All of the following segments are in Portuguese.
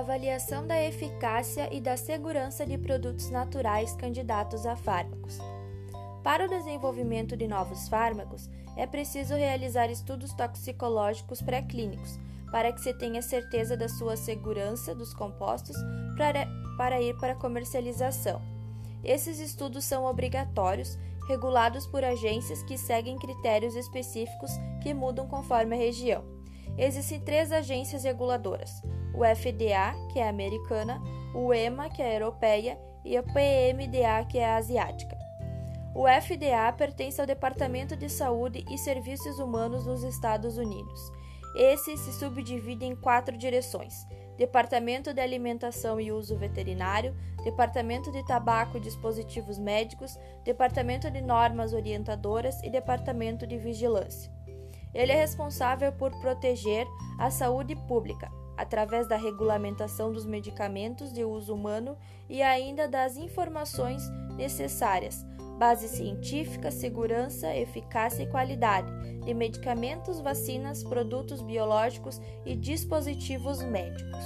Avaliação da eficácia e da segurança de produtos naturais candidatos a fármacos. Para o desenvolvimento de novos fármacos, é preciso realizar estudos toxicológicos pré-clínicos para que se tenha certeza da sua segurança dos compostos para, ir para comercialização. Esses estudos são obrigatórios, regulados por agências que seguem critérios específicos que mudam conforme a região. Existem três agências reguladoras: o FDA, que é americana, o EMA, que é europeia, e a PMDA, que é asiática. O FDA pertence ao Departamento de Saúde e Serviços Humanos dos Estados Unidos. Esse se subdivide em quatro direções: Departamento de Alimentação e Uso Veterinário, Departamento de Tabaco e Dispositivos Médicos, Departamento de Normas Orientadoras e Departamento de Vigilância. Ele é responsável por proteger a saúde pública, através da regulamentação dos medicamentos de uso humano e ainda das informações necessárias, base científica, segurança, eficácia e qualidade de medicamentos, vacinas, produtos biológicos e dispositivos médicos.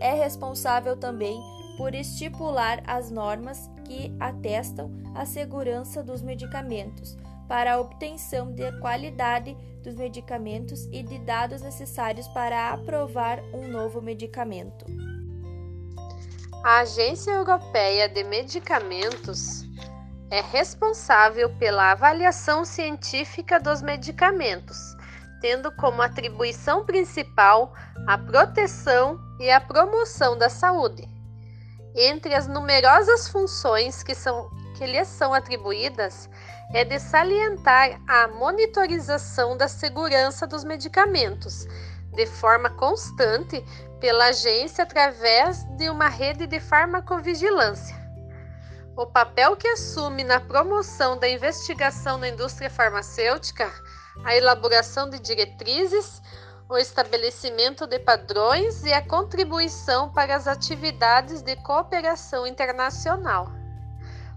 É responsável também por estipular as normas que atestam a segurança dos medicamentos para a obtenção de qualidade dos medicamentos e de dados necessários para aprovar um novo medicamento. A Agência Europeia de Medicamentos é responsável pela avaliação científica dos medicamentos, tendo como atribuição principal a proteção e a promoção da saúde. Entre as numerosas funções que, são, que lhes são atribuídas, é de salientar a monitorização da segurança dos medicamentos, de forma constante pela agência através de uma rede de farmacovigilância. O papel que assume na promoção da investigação na indústria farmacêutica, a elaboração de diretrizes, o estabelecimento de padrões e a contribuição para as atividades de cooperação internacional.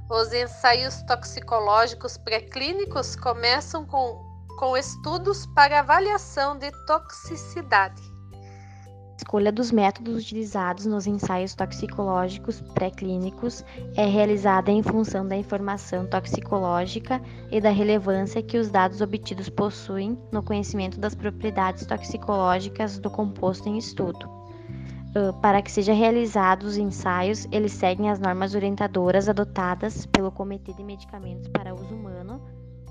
Os ensaios toxicológicos pré-clínicos começam com, com estudos para avaliação de toxicidade. A escolha dos métodos utilizados nos ensaios toxicológicos pré-clínicos é realizada em função da informação toxicológica e da relevância que os dados obtidos possuem no conhecimento das propriedades toxicológicas do composto em estudo. Ah, para que sejam realizados os ensaios, eles seguem as normas orientadoras adotadas pelo Comitê de Medicamentos para Uso Humano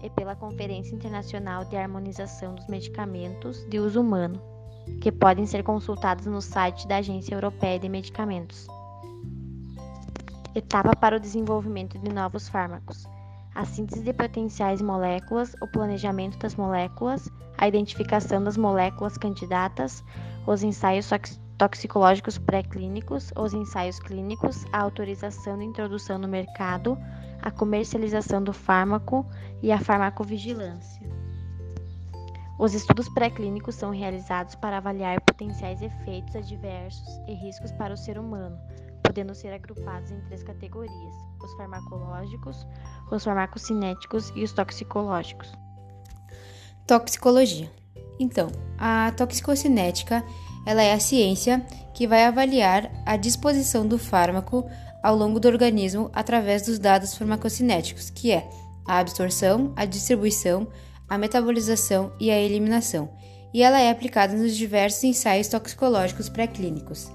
e pela Conferência Internacional de Harmonização dos Medicamentos de Uso Humano, que podem ser consultados no site da Agência Europeia de Medicamentos. Etapa para o desenvolvimento de novos fármacos: a síntese de potenciais moléculas, o planejamento das moléculas, a identificação das moléculas candidatas, os ensaios toxicológicos pré-clínicos, os ensaios clínicos, a autorização de introdução no mercado, a comercialização do fármaco e a farmacovigilância. Os estudos pré-clínicos são realizados para avaliar potenciais efeitos adversos e riscos para o ser humano, podendo ser agrupados em três categorias: os farmacológicos, os farmacocinéticos e os toxicológicos. Toxicologia. Então, a toxicocinética ela é a ciência que vai avaliar a disposição do fármaco ao longo do organismo através dos dados farmacocinéticos, que é a absorção, a distribuição, a metabolização e a eliminação, e ela é aplicada nos diversos ensaios toxicológicos pré-clínicos.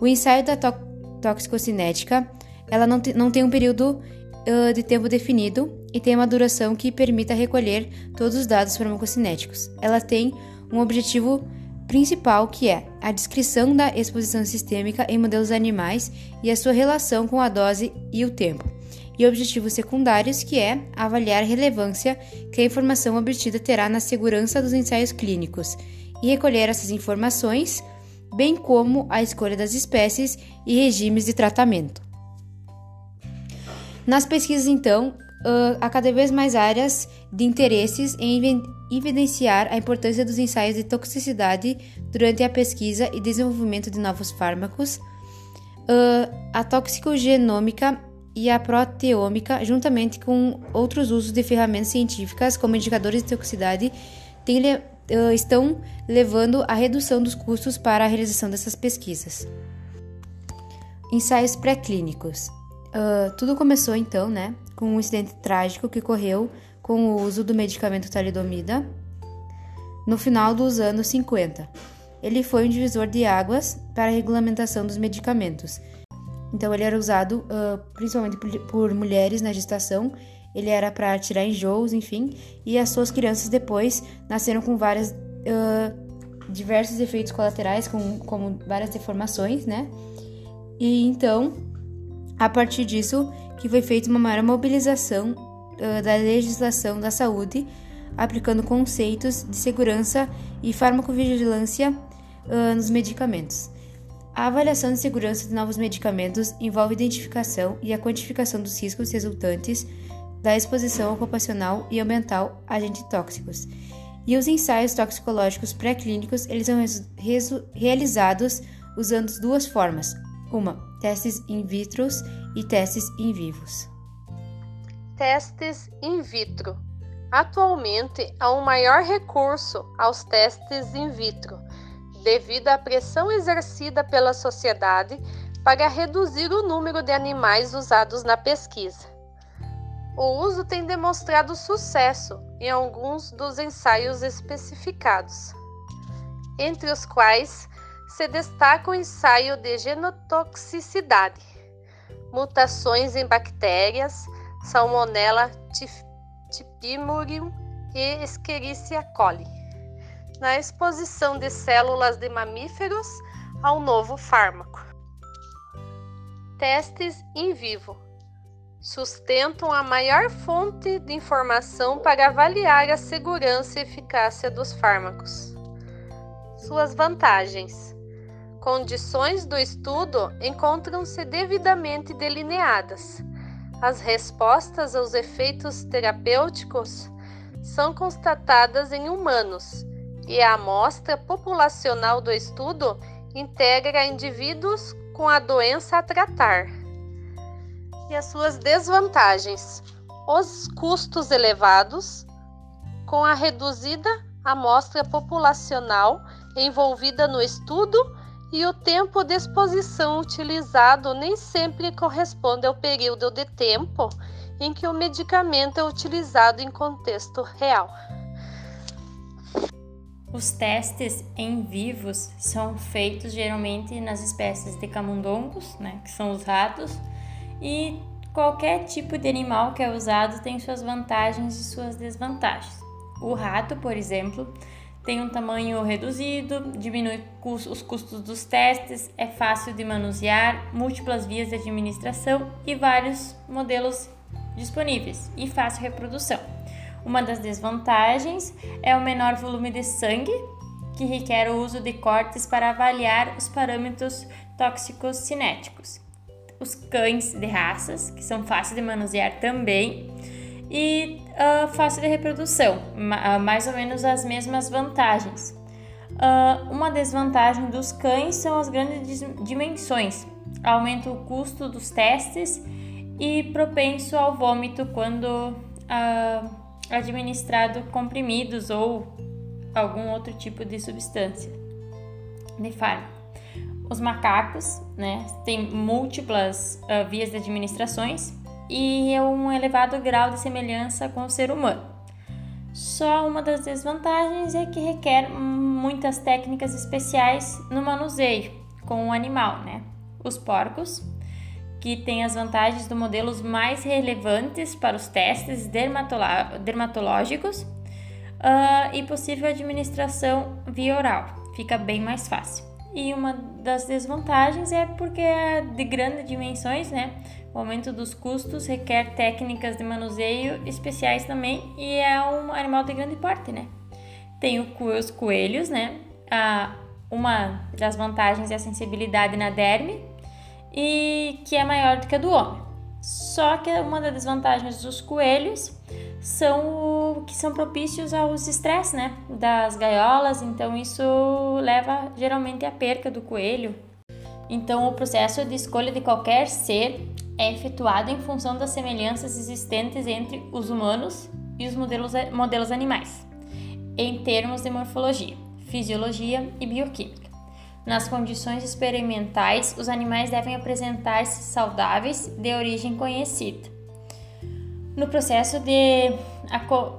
O ensaio da to toxicocinética ela não, te, não tem um período uh, de tempo definido e tem uma duração que permita recolher todos os dados farmacocinéticos. Ela tem um objetivo principal, que é a descrição da exposição sistêmica em modelos animais e a sua relação com a dose e o tempo, e objetivos secundários, que é avaliar a relevância que a informação obtida terá na segurança dos ensaios clínicos e recolher essas informações, bem como a escolha das espécies e regimes de tratamento. Nas pesquisas, então, há cada vez mais áreas de interesses em evidenciar a importância dos ensaios de toxicidade durante a pesquisa e desenvolvimento de novos fármacos, uh, a toxicogenômica e a proteômica, juntamente com outros usos de ferramentas científicas como indicadores de toxicidade, uh, estão levando à redução dos custos para a realização dessas pesquisas. Ensaios pré-clínicos. Uh, tudo começou então, né, com um incidente trágico que ocorreu com o uso do medicamento talidomida no final dos anos 50. Ele foi um divisor de águas para a regulamentação dos medicamentos. Então, ele era usado uh, principalmente por, por, mulheres na gestação. Ele era para tirar enjoos, enfim. E as suas crianças depois nasceram com várias uh, diversos efeitos colaterais, com, como várias deformações, né? E então, a partir disso, que foi feita uma maior mobilização uh, da legislação da saúde, aplicando conceitos de segurança e farmacovigilância uh, nos medicamentos. A avaliação de segurança de novos medicamentos envolve identificação e a quantificação dos riscos resultantes da exposição ocupacional e ambiental a agentes tóxicos. E os ensaios toxicológicos pré-clínicos eles são realizados usando duas formas, uma, testes in vitro e testes in vivos. Testes in vitro. Atualmente há um maior recurso aos testes in vitro, devido à pressão exercida pela sociedade para reduzir o número de animais usados na pesquisa. O uso tem demonstrado sucesso em alguns dos ensaios especificados, entre os quais se destaca o ensaio de genotoxicidade, mutações em bactérias, Salmonella typhimurium e Escherichia coli, na exposição de células de mamíferos ao novo fármaco. Testes em vivo sustentam a maior fonte de informação para avaliar a segurança e eficácia dos fármacos. Suas vantagens condições do estudo encontram-se devidamente delineadas. As respostas aos efeitos terapêuticos são constatadas em humanos e a amostra populacional do estudo integra indivíduos com a doença a tratar. E as suas desvantagens: os custos elevados, com a reduzida amostra populacional envolvida no estudo e o tempo de exposição utilizado nem sempre corresponde ao período de tempo em que o medicamento é utilizado em contexto real. Os testes em vivos são feitos geralmente nas espécies de camundongos, né, que são os ratos, e qualquer tipo de animal que é usado tem suas vantagens e suas desvantagens. O rato, por exemplo, tem um tamanho reduzido, diminui os custos dos testes, é fácil de manusear, múltiplas vias de administração e vários modelos disponíveis e fácil reprodução. Uma das desvantagens é o menor volume de sangue, que requer o uso de cortes para avaliar os parâmetros tóxicos cinéticos. Os cães de raças, que são fáceis de manusear também, e uh, fácil de reprodução, uh, mais ou menos as mesmas vantagens. Uh, uma desvantagem dos cães são as grandes dimensões, aumenta o custo dos testes e propenso ao vômito quando administrado comprimidos ou algum outro tipo de substância de fármaco. Os macacos, né, têm múltiplas vias de administrações e é um elevado grau de semelhança com o ser humano. Só uma das desvantagens é que requer muitas técnicas especiais no manuseio com o animal, né? Os porcos, que têm as vantagens dos modelos mais relevantes para os testes dermatológicos uh, e possível administração via oral, fica bem mais fácil. E uma das desvantagens é porque é de grandes dimensões, né? O aumento dos custos requer técnicas de manuseio especiais também e é um animal de grande porte, né? Tem os coelhos, né? Ah, uma das vantagens é a sensibilidade na derme e que é maior do que a do homem. Só que uma das desvantagens dos coelhos são que são propícios aos estresses, né, das gaiolas, então isso leva geralmente à perca do coelho. Então o processo de escolha de qualquer ser é efetuado em função das semelhanças existentes entre os humanos e os modelos, modelos animais, em termos de morfologia, fisiologia e bioquímica. nas condições experimentais, os animais devem apresentar-se saudáveis de origem conhecida. No processo de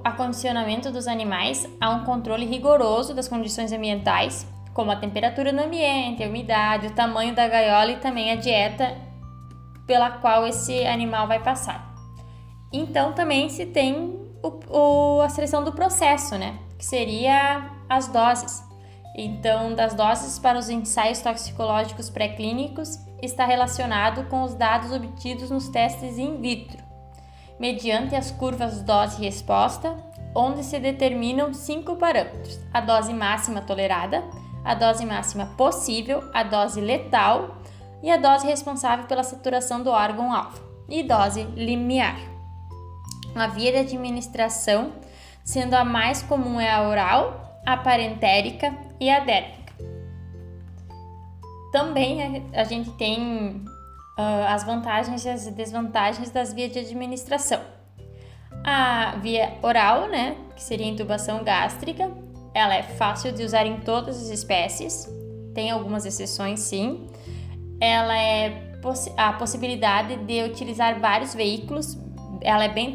acondicionamento dos animais, há um controle rigoroso das condições ambientais, como a temperatura no ambiente, a umidade, o tamanho da gaiola e também a dieta pela qual esse animal vai passar. Então também se tem o, o, a seleção do processo, né? Que seria as doses. Então, das doses para os ensaios toxicológicos pré-clínicos está relacionado com os dados obtidos nos testes in vitro, mediante as curvas dose e resposta, onde se determinam cinco parâmetros: a dose máxima tolerada, a dose máxima possível, a dose letal e a dose responsável pela saturação do órgão-alvo, e dose limiar. A via de administração, sendo a mais comum é a oral, a parentérica e a dérmica. Também a gente tem uh, as vantagens e as desvantagens das vias de administração. A via oral, né, que seria a intubação gástrica, ela é fácil de usar em todas as espécies, tem algumas exceções sim. Ela é a possibilidade de utilizar vários veículos, ela é bem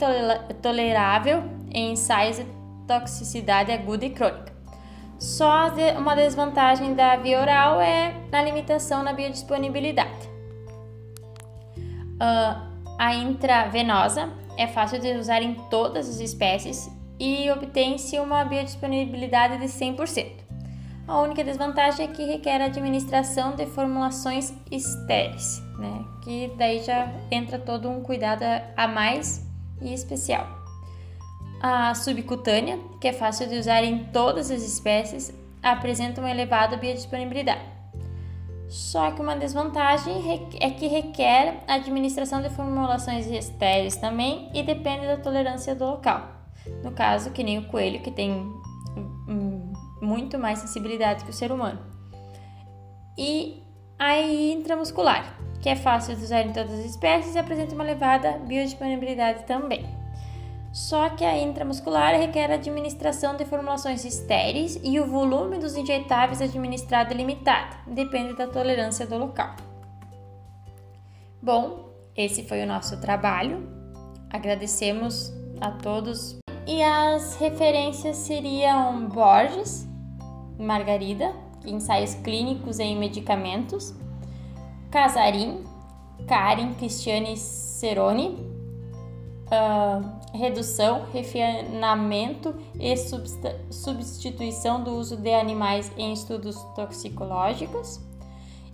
tolerável em ensaios de toxicidade aguda e crônica. Só uma desvantagem da via oral é a limitação na biodisponibilidade. Uh, a intravenosa é fácil de usar em todas as espécies e obtém-se uma biodisponibilidade de 100%. A única desvantagem é que requer a administração de formulações estéreis, né? que daí já entra todo um cuidado a mais e especial a subcutânea, que é fácil de usar em todas as espécies, apresenta uma elevada biodisponibilidade. Só que uma desvantagem é que requer a administração de formulações estéreis também e depende da tolerância do local. No caso, que nem o coelho, que tem muito mais sensibilidade que o ser humano. E a intramuscular, que é fácil de usar em todas as espécies e apresenta uma elevada biodisponibilidade também. Só que a intramuscular requer a administração de formulações estéreis e o volume dos injetáveis administrado é limitado, depende da tolerância do local. Bom, esse foi o nosso trabalho. Agradecemos a todos. E as referências seriam Borges, Margarida, ensaios clínicos em medicamentos, Casarim, Karen Cristiane Ceroni, uh, redução, refinamento e substituição do uso de animais em estudos toxicológicos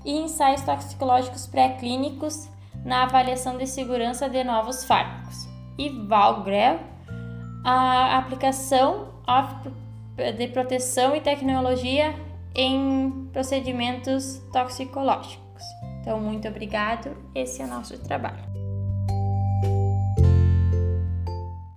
e ensaios toxicológicos pré-clínicos na avaliação de segurança de novos fármacos. E Valgrel, a aplicação de proteção e tecnologia em procedimentos toxicológicos. Então, muito obrigado. Esse é o nosso trabalho.